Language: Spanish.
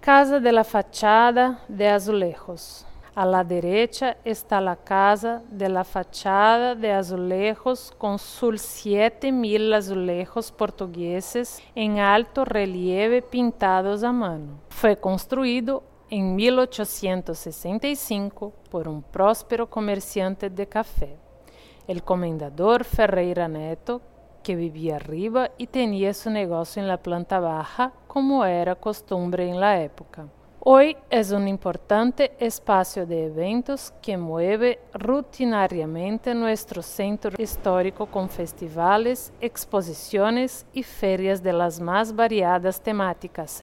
casa de la fachada de azulejos. A la derecha está la casa de la fachada de azulejos con sus siete mil azulejos portugueses en alto relieve pintados a mano. Fue construido en 1865 por un próspero comerciante de café, el comendador Ferreira Neto, que vivía arriba y tenía su negocio en la planta baja, como era costumbre en la época. Hoy es un importante espacio de eventos que mueve rutinariamente nuestro centro histórico con festivales, exposiciones y ferias de las más variadas temáticas.